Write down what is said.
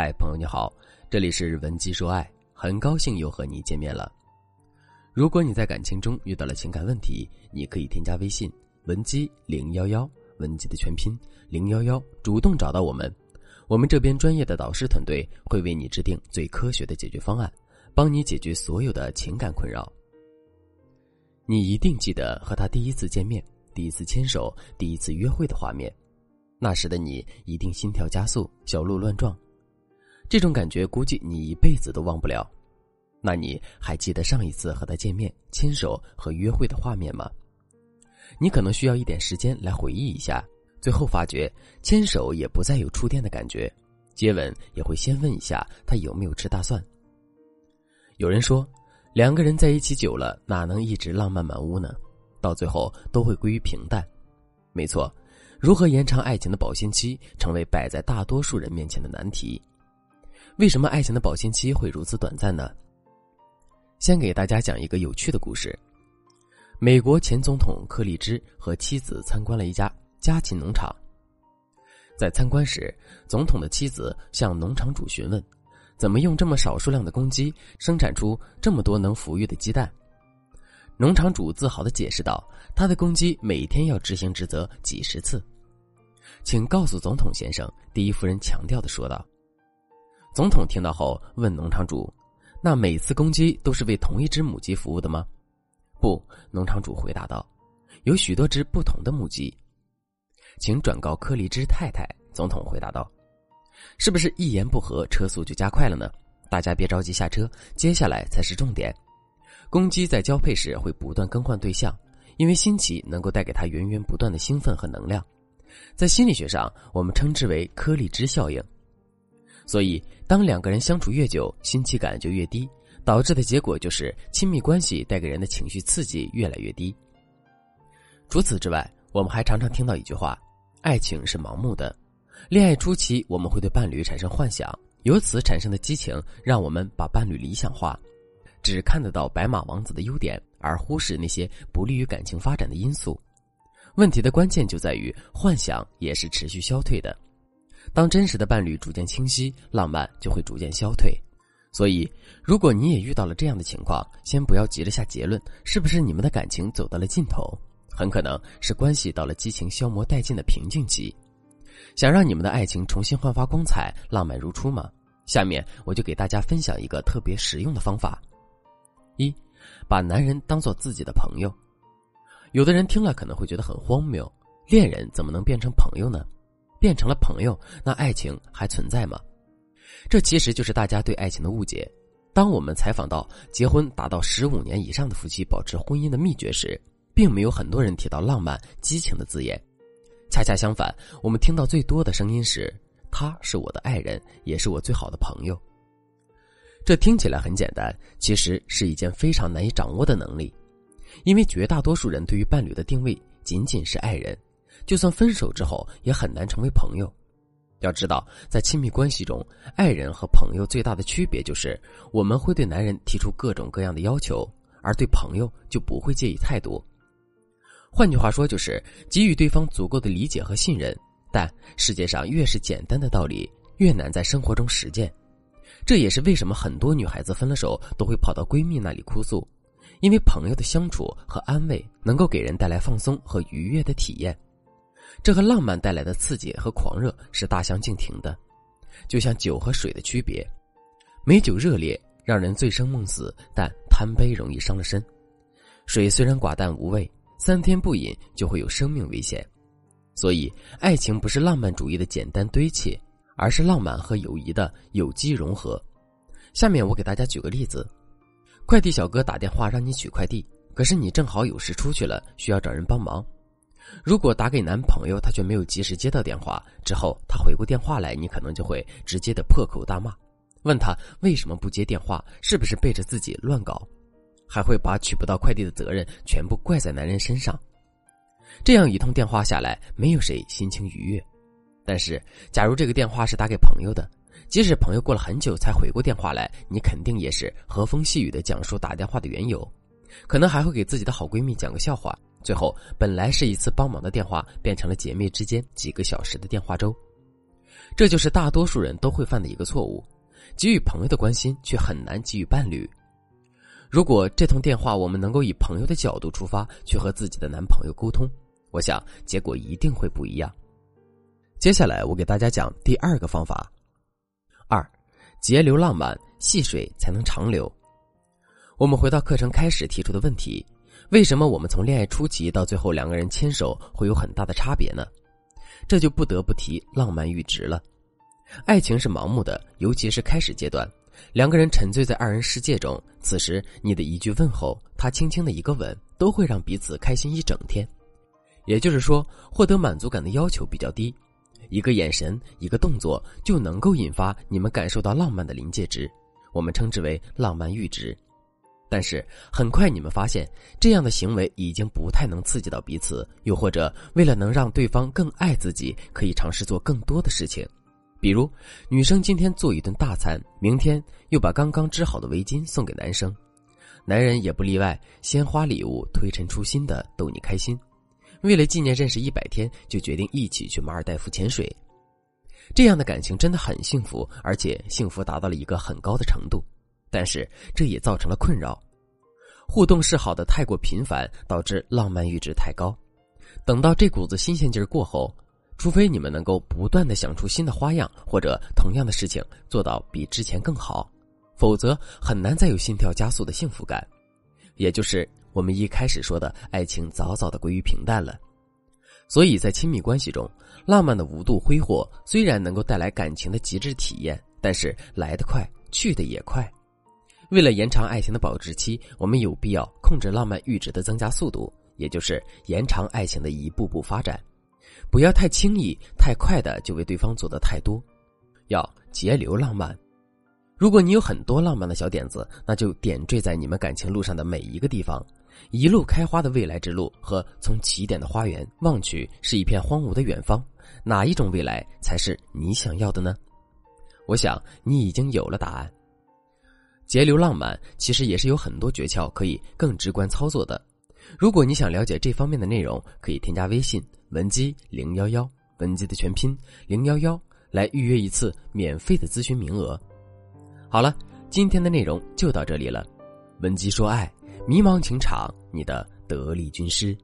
嗨，朋友你好，这里是文姬说爱，很高兴又和你见面了。如果你在感情中遇到了情感问题，你可以添加微信文姬零幺幺，文姬的全拼零幺幺，主动找到我们，我们这边专业的导师团队会为你制定最科学的解决方案，帮你解决所有的情感困扰。你一定记得和他第一次见面、第一次牵手、第一次约会的画面，那时的你一定心跳加速，小鹿乱撞。这种感觉估计你一辈子都忘不了。那你还记得上一次和他见面、牵手和约会的画面吗？你可能需要一点时间来回忆一下，最后发觉牵手也不再有触电的感觉，接吻也会先问一下他有没有吃大蒜。有人说，两个人在一起久了，哪能一直浪漫满屋呢？到最后都会归于平淡。没错，如何延长爱情的保鲜期，成为摆在大多数人面前的难题。为什么爱情的保鲜期会如此短暂呢？先给大家讲一个有趣的故事。美国前总统克里芝和妻子参观了一家家禽农场。在参观时，总统的妻子向农场主询问：“怎么用这么少数量的公鸡生产出这么多能孵育的鸡蛋？”农场主自豪的解释道：“他的公鸡每天要执行职责几十次。”请告诉总统先生，第一夫人强调的说道。总统听到后问农场主：“那每次公鸡都是为同一只母鸡服务的吗？”“不。”农场主回答道，“有许多只不同的母鸡。”请转告柯立芝太太。总统回答道：“是不是一言不合车速就加快了呢？大家别着急下车，接下来才是重点。公鸡在交配时会不断更换对象，因为新奇能够带给它源源不断的兴奋和能量，在心理学上我们称之为柯立芝效应。”所以，当两个人相处越久，新奇感就越低，导致的结果就是亲密关系带给人的情绪刺激越来越低。除此之外，我们还常常听到一句话：“爱情是盲目的。”恋爱初期，我们会对伴侣产生幻想，由此产生的激情，让我们把伴侣理想化，只看得到白马王子的优点，而忽视那些不利于感情发展的因素。问题的关键就在于，幻想也是持续消退的。当真实的伴侣逐渐清晰，浪漫就会逐渐消退。所以，如果你也遇到了这样的情况，先不要急着下结论，是不是你们的感情走到了尽头？很可能是关系到了激情消磨殆尽的瓶颈期。想让你们的爱情重新焕发光彩，浪漫如初吗？下面我就给大家分享一个特别实用的方法：一，把男人当做自己的朋友。有的人听了可能会觉得很荒谬，恋人怎么能变成朋友呢？变成了朋友，那爱情还存在吗？这其实就是大家对爱情的误解。当我们采访到结婚达到十五年以上的夫妻保持婚姻的秘诀时，并没有很多人提到浪漫、激情的字眼。恰恰相反，我们听到最多的声音是：“他是我的爱人，也是我最好的朋友。”这听起来很简单，其实是一件非常难以掌握的能力，因为绝大多数人对于伴侣的定位仅仅是爱人。就算分手之后，也很难成为朋友。要知道，在亲密关系中，爱人和朋友最大的区别就是，我们会对男人提出各种各样的要求，而对朋友就不会介意太多。换句话说，就是给予对方足够的理解和信任。但世界上越是简单的道理，越难在生活中实践。这也是为什么很多女孩子分了手都会跑到闺蜜那里哭诉，因为朋友的相处和安慰能够给人带来放松和愉悦的体验。这和浪漫带来的刺激和狂热是大相径庭的，就像酒和水的区别。美酒热烈，让人醉生梦死，但贪杯容易伤了身；水虽然寡淡无味，三天不饮就会有生命危险。所以，爱情不是浪漫主义的简单堆砌，而是浪漫和友谊的有机融合。下面我给大家举个例子：快递小哥打电话让你取快递，可是你正好有事出去了，需要找人帮忙。如果打给男朋友，他却没有及时接到电话，之后他回过电话来，你可能就会直接的破口大骂，问他为什么不接电话，是不是背着自己乱搞，还会把取不到快递的责任全部怪在男人身上。这样一通电话下来，没有谁心情愉悦。但是，假如这个电话是打给朋友的，即使朋友过了很久才回过电话来，你肯定也是和风细雨的讲述打电话的缘由，可能还会给自己的好闺蜜讲个笑话。最后，本来是一次帮忙的电话，变成了姐妹之间几个小时的电话粥。这就是大多数人都会犯的一个错误：给予朋友的关心，却很难给予伴侣。如果这通电话我们能够以朋友的角度出发，去和自己的男朋友沟通，我想结果一定会不一样。接下来我给大家讲第二个方法：二，节流浪漫，细水才能长流。我们回到课程开始提出的问题：为什么我们从恋爱初期到最后两个人牵手会有很大的差别呢？这就不得不提浪漫阈值了。爱情是盲目的，尤其是开始阶段。两个人沉醉在二人世界中，此时你的一句问候，他轻轻的一个吻，都会让彼此开心一整天。也就是说，获得满足感的要求比较低，一个眼神、一个动作就能够引发你们感受到浪漫的临界值，我们称之为浪漫阈值。但是很快你们发现，这样的行为已经不太能刺激到彼此，又或者为了能让对方更爱自己，可以尝试做更多的事情。比如，女生今天做一顿大餐，明天又把刚刚织好的围巾送给男生，男人也不例外，鲜花礼物推陈出新的逗你开心。为了纪念认识一百天，就决定一起去马尔代夫潜水。这样的感情真的很幸福，而且幸福达到了一个很高的程度。但是这也造成了困扰，互动示好的太过频繁，导致浪漫阈值太高。等到这股子新鲜劲儿过后。除非你们能够不断的想出新的花样，或者同样的事情做到比之前更好，否则很难再有心跳加速的幸福感，也就是我们一开始说的爱情早早的归于平淡了。所以在亲密关系中，浪漫的无度挥霍虽然能够带来感情的极致体验，但是来得快，去的也快。为了延长爱情的保质期，我们有必要控制浪漫阈值的增加速度，也就是延长爱情的一步步发展。不要太轻易、太快的就为对方做的太多，要节流浪漫。如果你有很多浪漫的小点子，那就点缀在你们感情路上的每一个地方。一路开花的未来之路和从起点的花园望去是一片荒芜的远方，哪一种未来才是你想要的呢？我想你已经有了答案。节流浪漫其实也是有很多诀窍可以更直观操作的。如果你想了解这方面的内容，可以添加微信。文姬零幺幺，文姬的全拼零幺幺，来预约一次免费的咨询名额。好了，今天的内容就到这里了。文姬说爱，迷茫情场，你的得力军师。